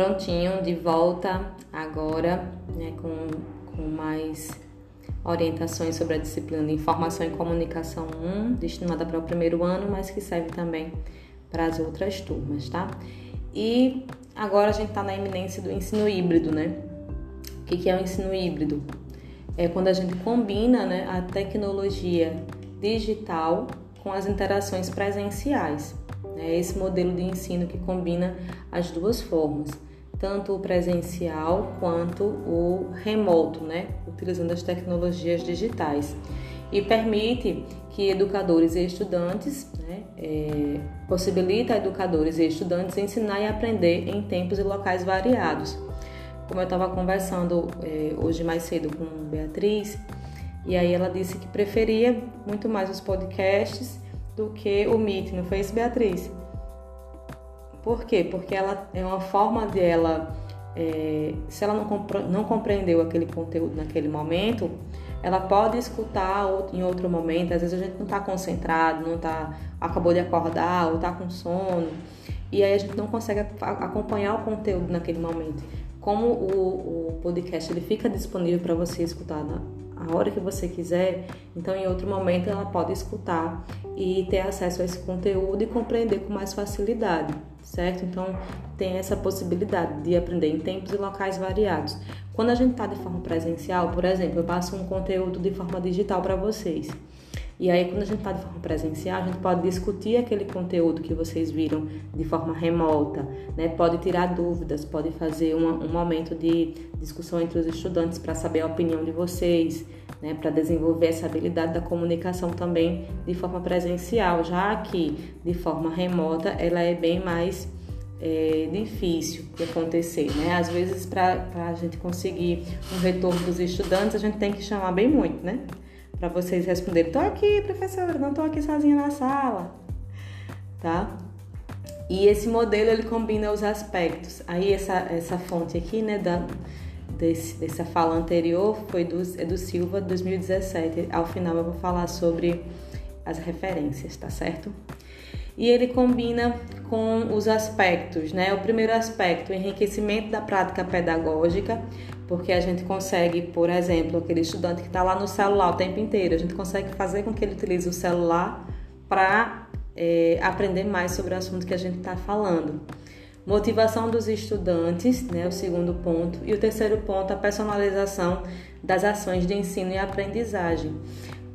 prontinho, de volta agora, né, com, com mais orientações sobre a disciplina de Informação e Comunicação 1, destinada para o primeiro ano, mas que serve também para as outras turmas, tá? E agora a gente está na iminência do ensino híbrido, né? O que, que é o ensino híbrido? É quando a gente combina né, a tecnologia digital com as interações presenciais. É esse modelo de ensino que combina as duas formas, tanto o presencial quanto o remoto, né, utilizando as tecnologias digitais. E permite que educadores e estudantes, né, é, possibilita educadores e estudantes ensinar e aprender em tempos e locais variados. Como eu estava conversando é, hoje mais cedo com Beatriz, e aí ela disse que preferia muito mais os podcasts do que o Meet, não foi isso, Beatriz? Por quê? Porque ela é uma forma de ela, é, se ela não, não compreendeu aquele conteúdo naquele momento, ela pode escutar em outro momento. Às vezes a gente não está concentrado, não tá, acabou de acordar ou está com sono, e aí a gente não consegue acompanhar o conteúdo naquele momento. Como o, o podcast ele fica disponível para você escutar na, a hora que você quiser, então em outro momento ela pode escutar e ter acesso a esse conteúdo e compreender com mais facilidade, certo? Então tem essa possibilidade de aprender em tempos e locais variados. Quando a gente está de forma presencial, por exemplo, eu passo um conteúdo de forma digital para vocês. E aí, quando a gente está de forma presencial, a gente pode discutir aquele conteúdo que vocês viram de forma remota, né? pode tirar dúvidas, pode fazer uma, um momento de discussão entre os estudantes para saber a opinião de vocês, né? para desenvolver essa habilidade da comunicação também de forma presencial, já que de forma remota ela é bem mais é, difícil de acontecer, né? Às vezes, para a gente conseguir um retorno dos estudantes, a gente tem que chamar bem muito, né? Para vocês responderem: "Tô aqui, professora, não tô aqui sozinha na sala". Tá? E esse modelo ele combina os aspectos. Aí essa essa fonte aqui, né, da desse, dessa fala anterior foi do, é do Silva 2017. Ao final eu vou falar sobre as referências, tá certo? E ele combina com os aspectos, né? O primeiro aspecto, o enriquecimento da prática pedagógica, porque a gente consegue, por exemplo, aquele estudante que está lá no celular o tempo inteiro, a gente consegue fazer com que ele utilize o celular para é, aprender mais sobre o assunto que a gente está falando. Motivação dos estudantes, né, o segundo ponto. E o terceiro ponto, a personalização das ações de ensino e aprendizagem.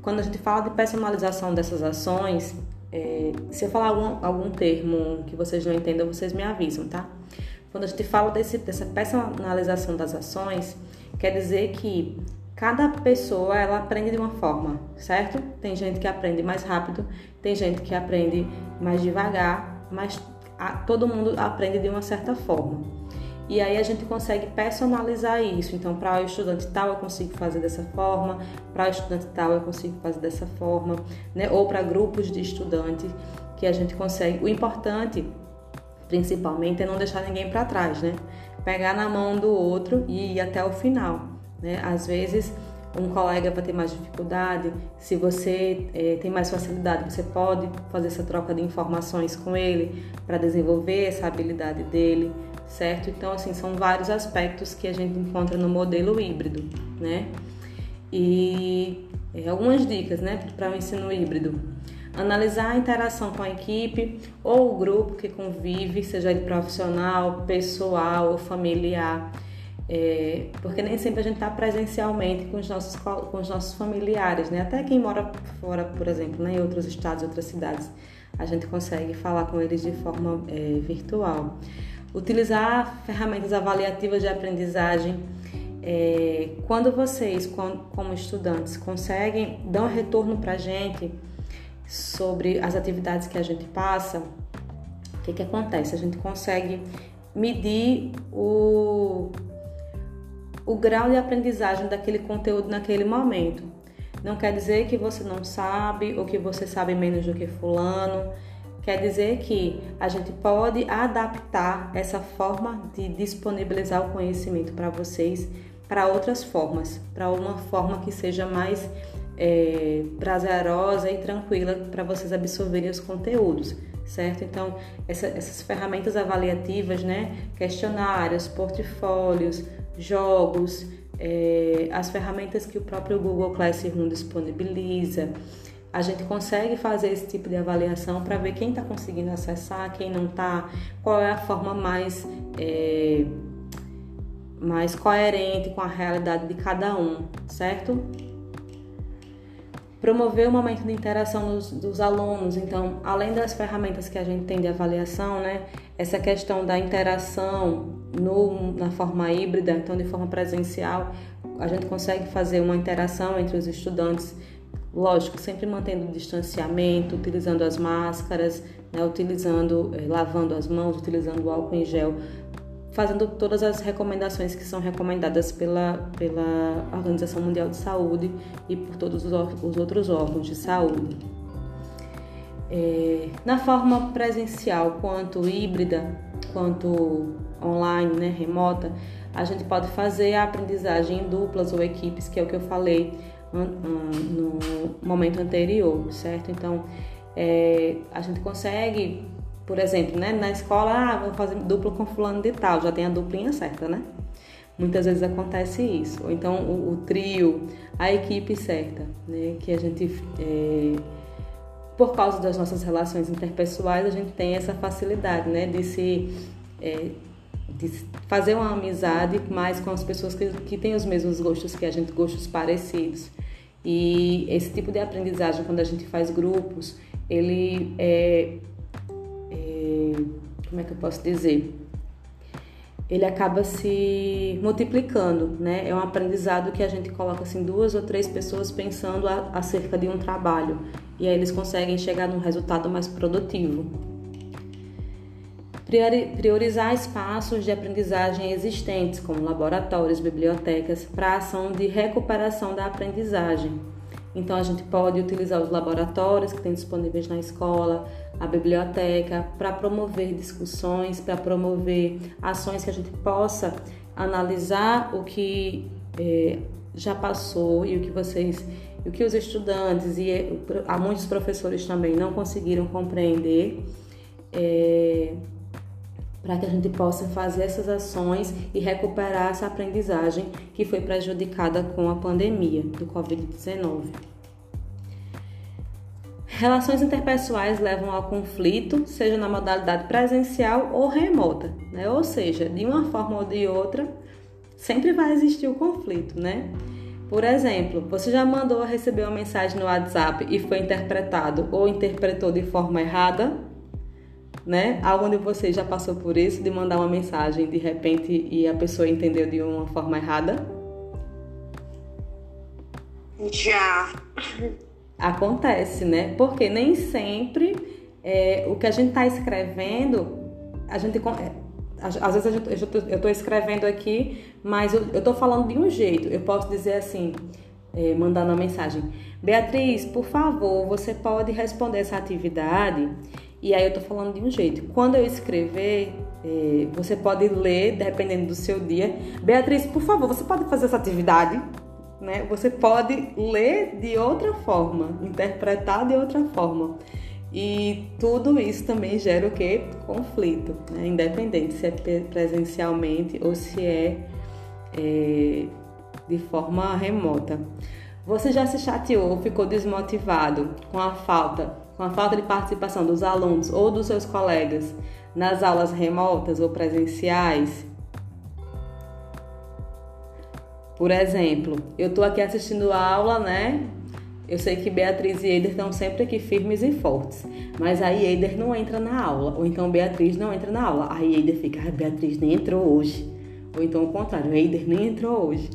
Quando a gente fala de personalização dessas ações, é, se eu falar algum, algum termo que vocês não entendam, vocês me avisam, tá? Quando a gente fala desse, dessa personalização das ações, quer dizer que cada pessoa ela aprende de uma forma, certo? Tem gente que aprende mais rápido, tem gente que aprende mais devagar, mas a, todo mundo aprende de uma certa forma. E aí a gente consegue personalizar isso. Então, para o estudante tal eu consigo fazer dessa forma, para o estudante tal eu consigo fazer dessa forma, né? Ou para grupos de estudantes que a gente consegue. O importante principalmente, é não deixar ninguém para trás, né? Pegar na mão do outro e ir até o final, né? Às vezes um colega vai ter mais dificuldade, se você é, tem mais facilidade, você pode fazer essa troca de informações com ele para desenvolver essa habilidade dele, certo? Então, assim, são vários aspectos que a gente encontra no modelo híbrido, né? E é, algumas dicas, né, para o ensino híbrido analisar a interação com a equipe ou o grupo que convive, seja ele profissional, pessoal ou familiar. É, porque nem sempre a gente está presencialmente com os, nossos, com os nossos familiares, né? Até quem mora fora, por exemplo, né? em outros estados, outras cidades, a gente consegue falar com eles de forma é, virtual. Utilizar ferramentas avaliativas de aprendizagem. É, quando vocês, como estudantes, conseguem dar um retorno para a gente, sobre as atividades que a gente passa, o que, que acontece? A gente consegue medir o, o grau de aprendizagem daquele conteúdo naquele momento. Não quer dizer que você não sabe ou que você sabe menos do que fulano. Quer dizer que a gente pode adaptar essa forma de disponibilizar o conhecimento para vocês para outras formas, para uma forma que seja mais é, prazerosa e tranquila para vocês absorverem os conteúdos, certo? Então, essa, essas ferramentas avaliativas, né? Questionários, portfólios, jogos, é, as ferramentas que o próprio Google Classroom disponibiliza. A gente consegue fazer esse tipo de avaliação para ver quem está conseguindo acessar, quem não está, qual é a forma mais, é, mais coerente com a realidade de cada um, certo? Promover o momento de interação dos, dos, alunos. Então, além das ferramentas que a gente tem de avaliação, né, essa questão da interação no, na forma híbrida, então de forma presencial, a gente consegue fazer uma interação entre os estudantes, lógico, sempre mantendo o distanciamento, utilizando as máscaras, né, utilizando, eh, lavando as mãos, utilizando o álcool em gel fazendo todas as recomendações que são recomendadas pela, pela Organização Mundial de Saúde e por todos os, os outros órgãos de saúde. É, na forma presencial, quanto híbrida, quanto online, né, remota, a gente pode fazer a aprendizagem em duplas ou equipes, que é o que eu falei no momento anterior, certo? Então, é, a gente consegue por exemplo, né, na escola, ah, vou fazer dupla com fulano de tal, já tem a duplinha certa, né? Muitas vezes acontece isso. Ou então o, o trio, a equipe certa, né? Que a gente, é, por causa das nossas relações interpessoais, a gente tem essa facilidade, né? De se... É, de fazer uma amizade mais com as pessoas que, que têm os mesmos gostos que a gente, gostos parecidos. E esse tipo de aprendizagem, quando a gente faz grupos, ele é como é que eu posso dizer? Ele acaba se multiplicando, né? É um aprendizado que a gente coloca assim duas ou três pessoas pensando a, acerca de um trabalho e aí eles conseguem chegar num resultado mais produtivo. Priorizar espaços de aprendizagem existentes, como laboratórios, bibliotecas, para ação de recuperação da aprendizagem. Então, a gente pode utilizar os laboratórios que tem disponíveis na escola, a biblioteca, para promover discussões, para promover ações que a gente possa analisar o que é, já passou e o que vocês, o que os estudantes e eh, há muitos professores também não conseguiram compreender. É, para que a gente possa fazer essas ações e recuperar essa aprendizagem que foi prejudicada com a pandemia do Covid-19. Relações interpessoais levam ao conflito, seja na modalidade presencial ou remota, né? Ou seja, de uma forma ou de outra, sempre vai existir o conflito, né? Por exemplo, você já mandou receber uma mensagem no WhatsApp e foi interpretado ou interpretou de forma errada, né? Algum de vocês já passou por isso de mandar uma mensagem de repente e a pessoa entendeu de uma forma errada? Já acontece, né? Porque nem sempre é, o que a gente está escrevendo, a gente é, às vezes eu estou escrevendo aqui, mas eu estou falando de um jeito. Eu posso dizer assim, é, mandando uma mensagem: Beatriz, por favor, você pode responder essa atividade? E aí eu estou falando de um jeito. Quando eu escrever, é, você pode ler, dependendo do seu dia. Beatriz, por favor, você pode fazer essa atividade? né? Você pode ler de outra forma, interpretar de outra forma. E tudo isso também gera o que? Conflito, né? independente se é presencialmente ou se é, é de forma remota. Você já se chateou, ficou desmotivado com a falta, com a falta de participação dos alunos ou dos seus colegas nas aulas remotas ou presenciais? Por exemplo, eu estou aqui assistindo a aula, né? Eu sei que Beatriz e Eider estão sempre aqui firmes e fortes, mas aí Eider não entra na aula, ou então Beatriz não entra na aula. Aí Eider fica, ah, Beatriz nem entrou hoje. Ou então o contrário, Eider nem entrou hoje.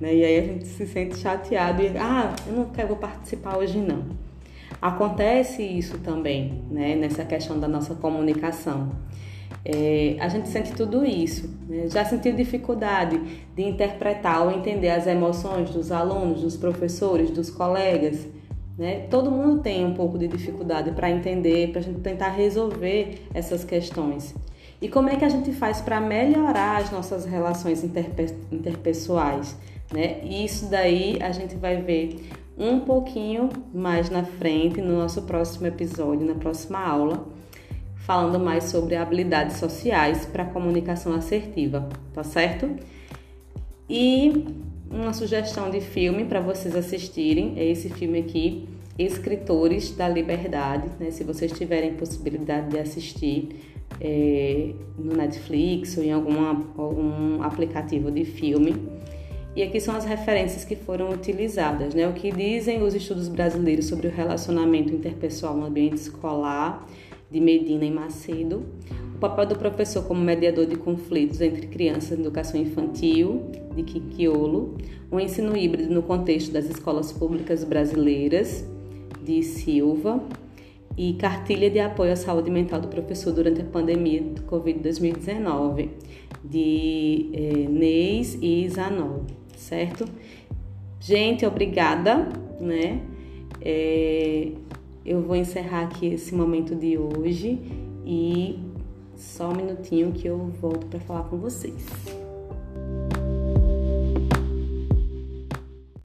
Né? E aí a gente se sente chateado e, ah, eu não quero participar hoje não. Acontece isso também, né? Nessa questão da nossa comunicação. É, a gente sente tudo isso. Né? Já sentiu dificuldade de interpretar ou entender as emoções dos alunos, dos professores, dos colegas? Né? Todo mundo tem um pouco de dificuldade para entender, para a gente tentar resolver essas questões. E como é que a gente faz para melhorar as nossas relações interpe interpessoais? Né? E isso daí a gente vai ver um pouquinho mais na frente, no nosso próximo episódio, na próxima aula, falando mais sobre habilidades sociais para comunicação assertiva, tá certo? E uma sugestão de filme para vocês assistirem é esse filme aqui, Escritores da Liberdade, né? Se vocês tiverem possibilidade de assistir é, no Netflix ou em alguma, algum aplicativo de filme. E aqui são as referências que foram utilizadas, né? O que dizem os estudos brasileiros sobre o relacionamento interpessoal no ambiente escolar, de Medina e Macedo, o papel do professor como mediador de conflitos entre crianças na educação infantil, de Kikiolo, o ensino híbrido no contexto das escolas públicas brasileiras, de Silva, e cartilha de apoio à saúde mental do professor durante a pandemia do Covid-2019, de eh, Neis e Zanol, certo? Gente, obrigada, né? É, eu vou encerrar aqui esse momento de hoje e só um minutinho que eu volto para falar com vocês.